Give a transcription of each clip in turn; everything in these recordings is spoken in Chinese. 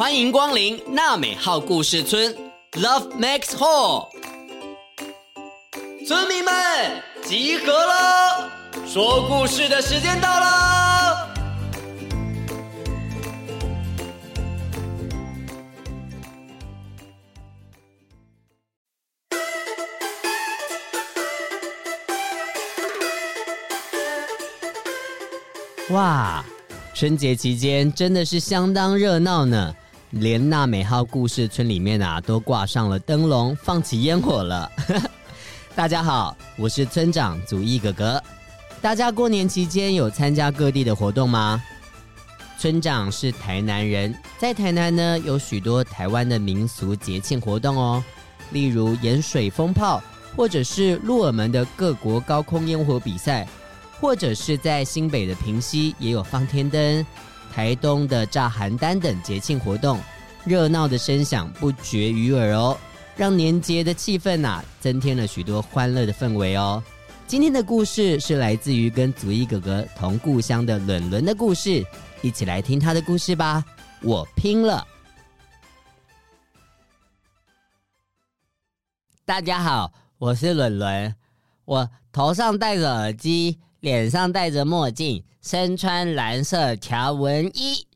欢迎光临娜美号故事村，Love Max Hall。村民们集合了，说故事的时间到了。哇，春节期间真的是相当热闹呢，连娜美号故事村里面啊都挂上了灯笼，放起烟火了。大家好，我是村长祖义哥哥。大家过年期间有参加各地的活动吗？村长是台南人，在台南呢有许多台湾的民俗节庆活动哦，例如盐水风炮，或者是鹿耳门的各国高空烟火比赛。或者是在新北的平溪也有放天灯，台东的炸邯郸等节庆活动，热闹的声响不绝于耳哦，让年节的气氛呐、啊、增添了许多欢乐的氛围哦。今天的故事是来自于跟祖义哥哥同故乡的伦伦的故事，一起来听他的故事吧。我拼了！大家好，我是伦伦，我头上戴着耳机。脸上戴着墨镜，身穿蓝色条纹衣，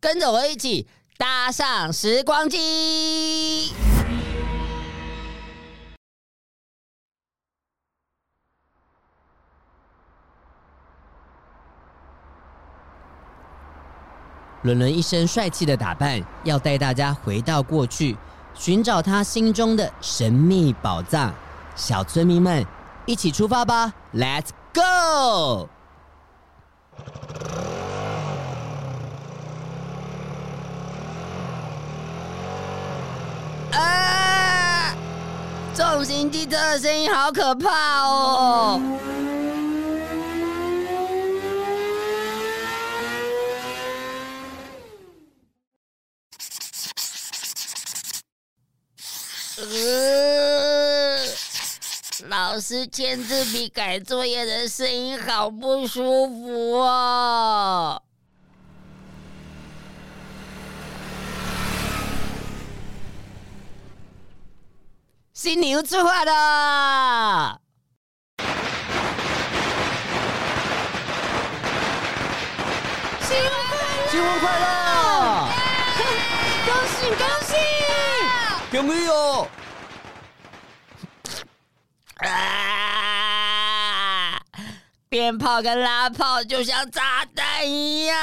跟着我一起搭上时光机。伦伦一身帅气的打扮，要带大家回到过去，寻找他心中的神秘宝藏。小村民们，一起出发吧！Let's Go！啊！重型机车的声音好可怕哦！老师签字笔改作业的声音好不舒服哦！新年出发了！新年快乐！新年快乐！恭喜恭喜！恭喜哦！啊！鞭炮跟拉炮就像炸弹一样。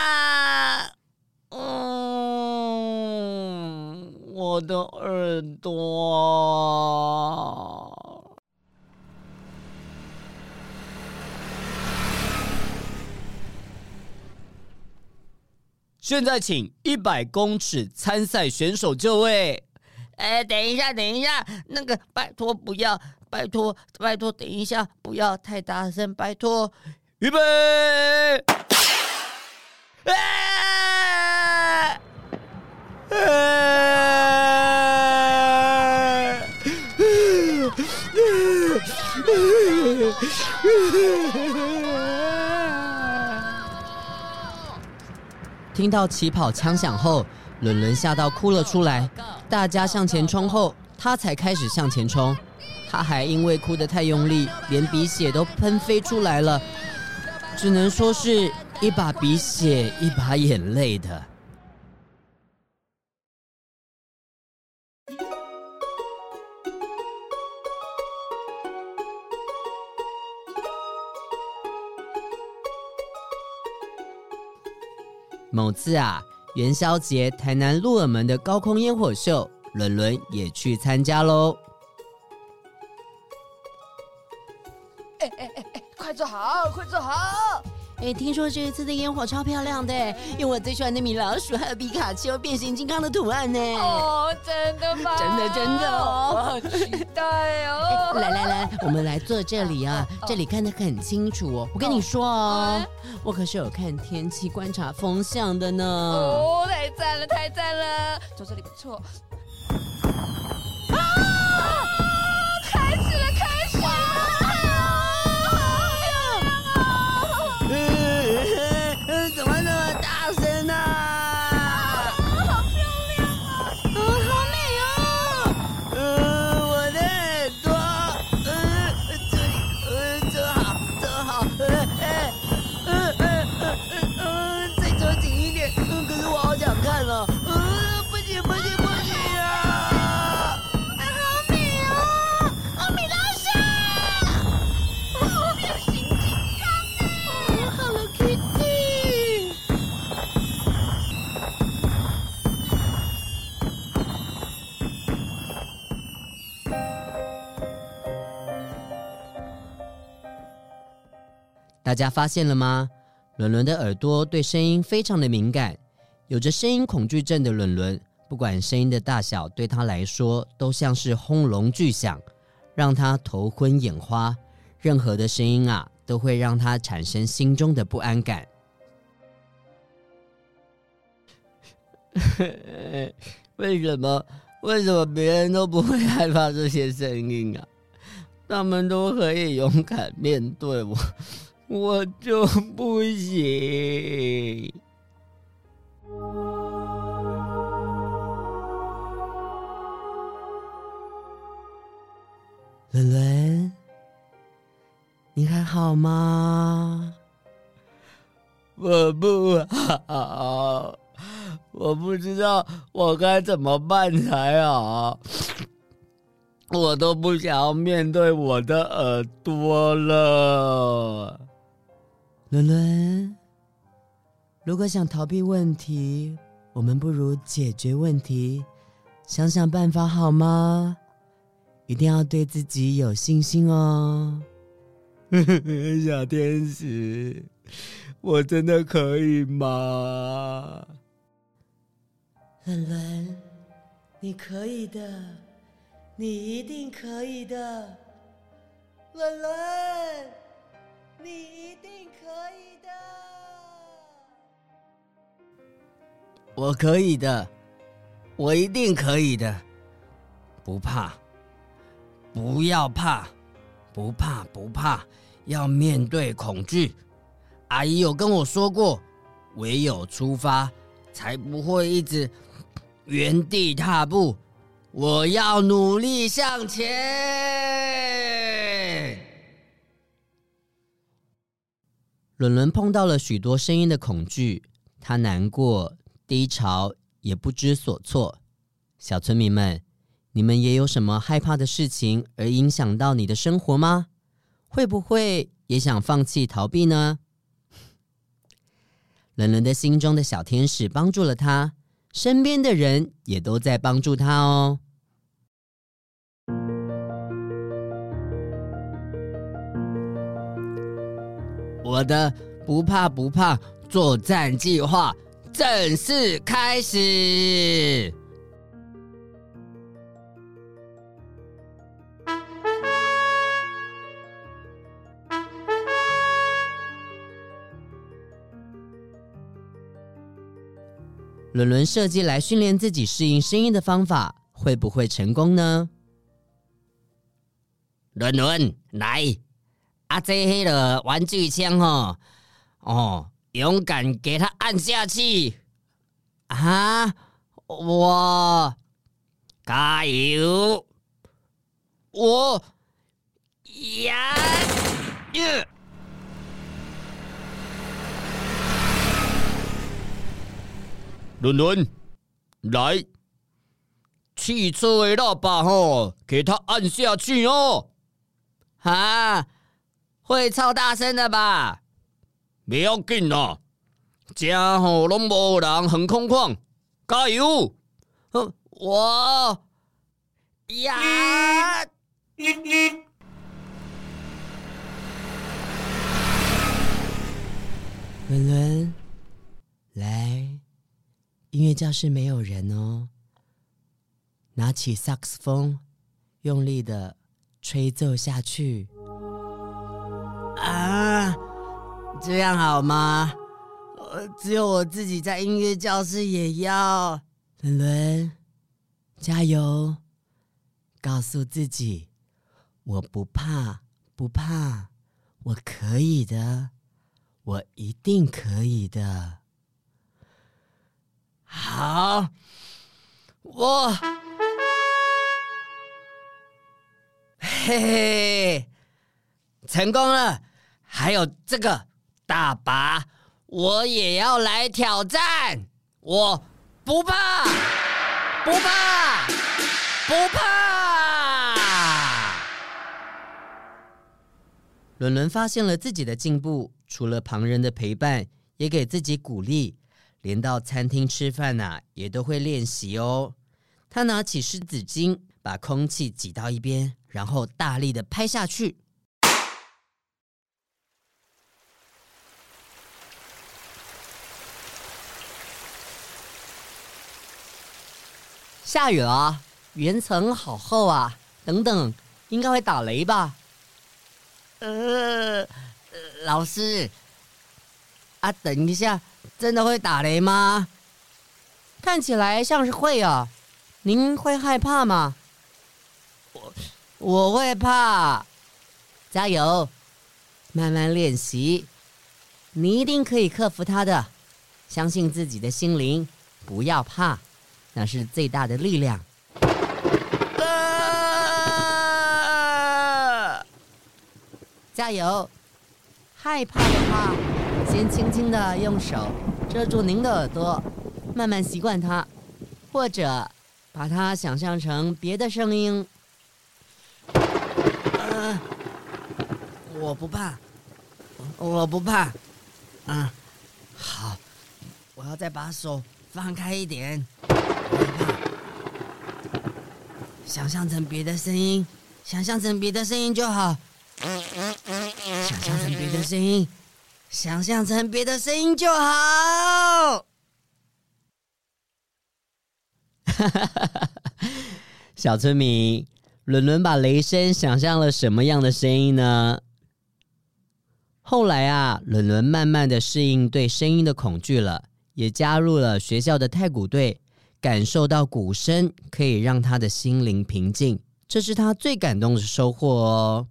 嗯，我的耳朵。现在请一百公尺参赛选手就位。哎，等一下，等一下，那个拜托不要。拜托，拜托，等一下，不要太大声，拜托。预备！啊！啊！听到起跑枪响后，伦伦吓到哭了出来。大家向前冲后，他才开始向前冲。他还因为哭得太用力，连鼻血都喷飞出来了，只能说是一把鼻血一把眼泪的。某次啊，元宵节台南鹿耳门的高空烟火秀，伦伦也去参加喽。坐好，快坐好！哎，听说这一次的烟火超漂亮的，用我最喜欢的米老鼠还有皮卡丘、变形金刚的图案呢。哦，真的吗？真的真的哦，我好期待哦！来来来，我们来坐这里啊，这里看得很清楚哦。我跟你说哦，我可是有看天气、观察风向的呢。哦，太赞了，太赞了，坐这里不错。大家发现了吗？伦伦的耳朵对声音非常的敏感，有着声音恐惧症的伦伦，不管声音的大小，对他来说都像是轰隆巨响，让他头昏眼花。任何的声音啊，都会让他产生心中的不安感。为什么？为什么别人都不会害怕这些声音啊？他们都可以勇敢面对我，我就不行。伦伦，你还好吗？我不好。我不知道我该怎么办才好，我都不想要面对我的耳朵了。伦伦，如果想逃避问题，我们不如解决问题，想想办法好吗？一定要对自己有信心哦。小天使，我真的可以吗？伦伦，你可以的，你一定可以的。伦伦，你一定可以的。我可以的，我一定可以的。不怕，不要怕，不怕不怕，要面对恐惧。阿姨有跟我说过，唯有出发，才不会一直。原地踏步，我要努力向前。伦伦碰到了许多声音的恐惧，他难过、低潮，也不知所措。小村民们，你们也有什么害怕的事情而影响到你的生活吗？会不会也想放弃逃避呢？伦伦的心中的小天使帮助了他。身边的人也都在帮助他哦。我的不怕不怕作战计划正式开始。伦伦设计来训练自己适应声音的方法，会不会成功呢？伦伦，来，啊，这黑的玩具枪哦，哦，勇敢给他按下去啊！我加油，我呀耶！伦伦，来，汽车的喇叭吼，给它按下去哦。啊，会超大声的吧？不要紧啦，家吼拢无人，很空旷，加油！我呀，伦伦，来。音乐教室没有人哦。拿起萨克斯风，用力的吹奏下去。啊，这样好吗？只有我自己在音乐教室也要。伦伦，加油！告诉自己，我不怕，不怕，我可以的，我一定可以的。好，我嘿嘿，成功了！还有这个大拔，我也要来挑战！我不怕，不怕，不怕！伦伦发现了自己的进步，除了旁人的陪伴，也给自己鼓励。连到餐厅吃饭呐、啊，也都会练习哦。他拿起湿纸巾，把空气挤到一边，然后大力的拍下去。下雨了，云层好厚啊！等等，应该会打雷吧？呃，老师，啊，等一下，真的会打雷吗？看起来像是会啊。您会害怕吗？我我会怕。加油，慢慢练习，你一定可以克服它的。相信自己的心灵，不要怕，那是最大的力量。啊！加油！害怕的话，先轻轻的用手遮住您的耳朵，慢慢习惯它，或者把它想象成别的声音。呃，我不怕，我不怕。嗯，好。我要再把手放开一点，想象成别的声音，想象成别的声音就好。想象成别的声音，想象成别的声音就好。哈！小村民，伦伦把雷声想象了什么样的声音呢？后来啊，伦伦慢慢的适应对声音的恐惧了。也加入了学校的太鼓队，感受到鼓声可以让他的心灵平静，这是他最感动的收获哦。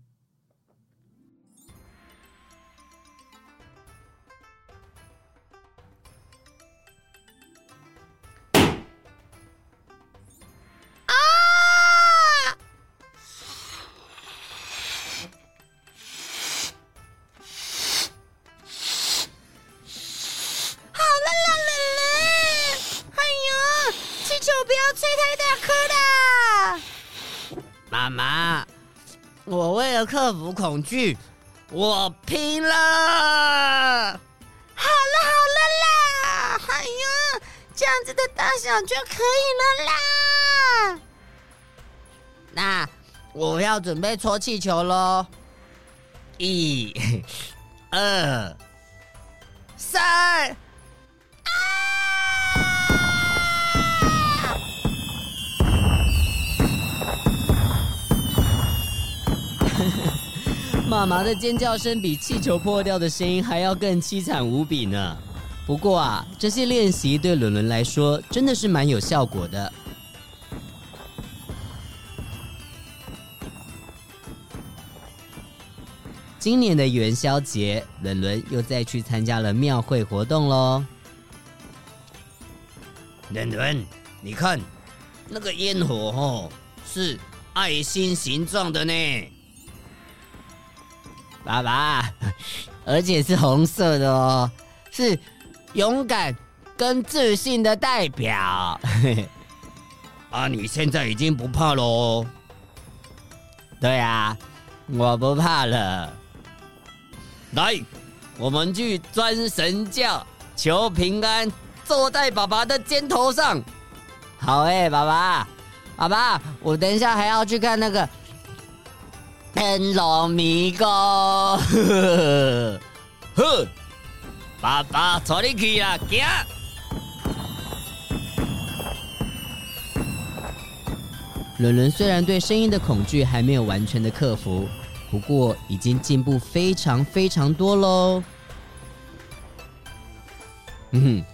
克服恐惧，我拼了！好了好了啦，哎呀，这样子的大小就可以了啦。那我要准备搓气球喽，一、二、三。妈妈的尖叫声比气球破掉的声音还要更凄惨无比呢。不过啊，这些练习对伦伦来说真的是蛮有效果的。今年的元宵节，伦伦又再去参加了庙会活动喽。伦伦，你看，那个烟火哦，是爱心形状的呢。爸爸，而且是红色的哦，是勇敢跟自信的代表。啊，你现在已经不怕喽？对啊，我不怕了。来，我们去钻神教，求平安，坐在爸爸的肩头上。好诶，爸爸，爸爸，我等一下还要去看那个。灯笼迷宫，呵，呵，爸爸带你去啦！行。伦伦虽然对声音的恐惧还没有完全的克服，不过已经进步非常非常多喽。嗯哼，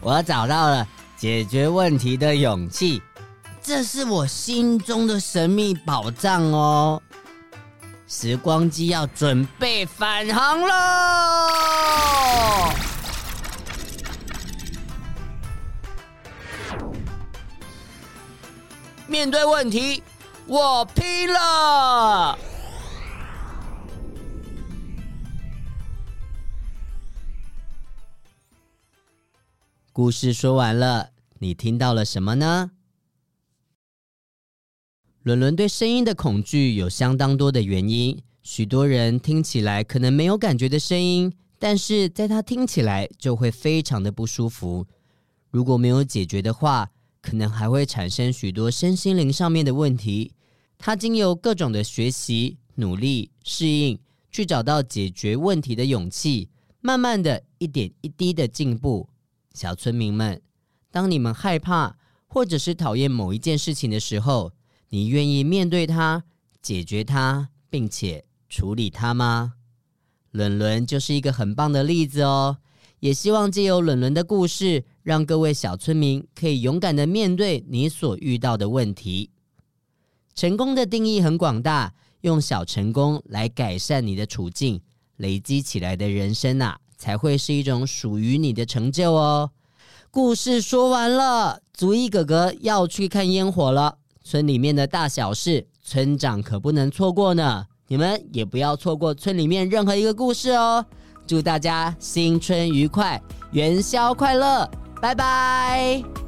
我找到了解决问题的勇气，这是我心中的神秘宝藏哦。时光机要准备返航喽！面对问题，我拼了！故事说完了，你听到了什么呢？伦伦对声音的恐惧有相当多的原因，许多人听起来可能没有感觉的声音，但是在他听起来就会非常的不舒服。如果没有解决的话，可能还会产生许多身心灵上面的问题。他经由各种的学习、努力、适应，去找到解决问题的勇气，慢慢的一点一滴的进步。小村民们，当你们害怕或者是讨厌某一件事情的时候，你愿意面对它、解决它，并且处理它吗？伦伦就是一个很棒的例子哦。也希望借由伦伦的故事，让各位小村民可以勇敢的面对你所遇到的问题。成功的定义很广大，用小成功来改善你的处境，累积起来的人生啊，才会是一种属于你的成就哦。故事说完了，足一哥哥要去看烟火了。村里面的大小事，村长可不能错过呢。你们也不要错过村里面任何一个故事哦。祝大家新春愉快，元宵快乐，拜拜！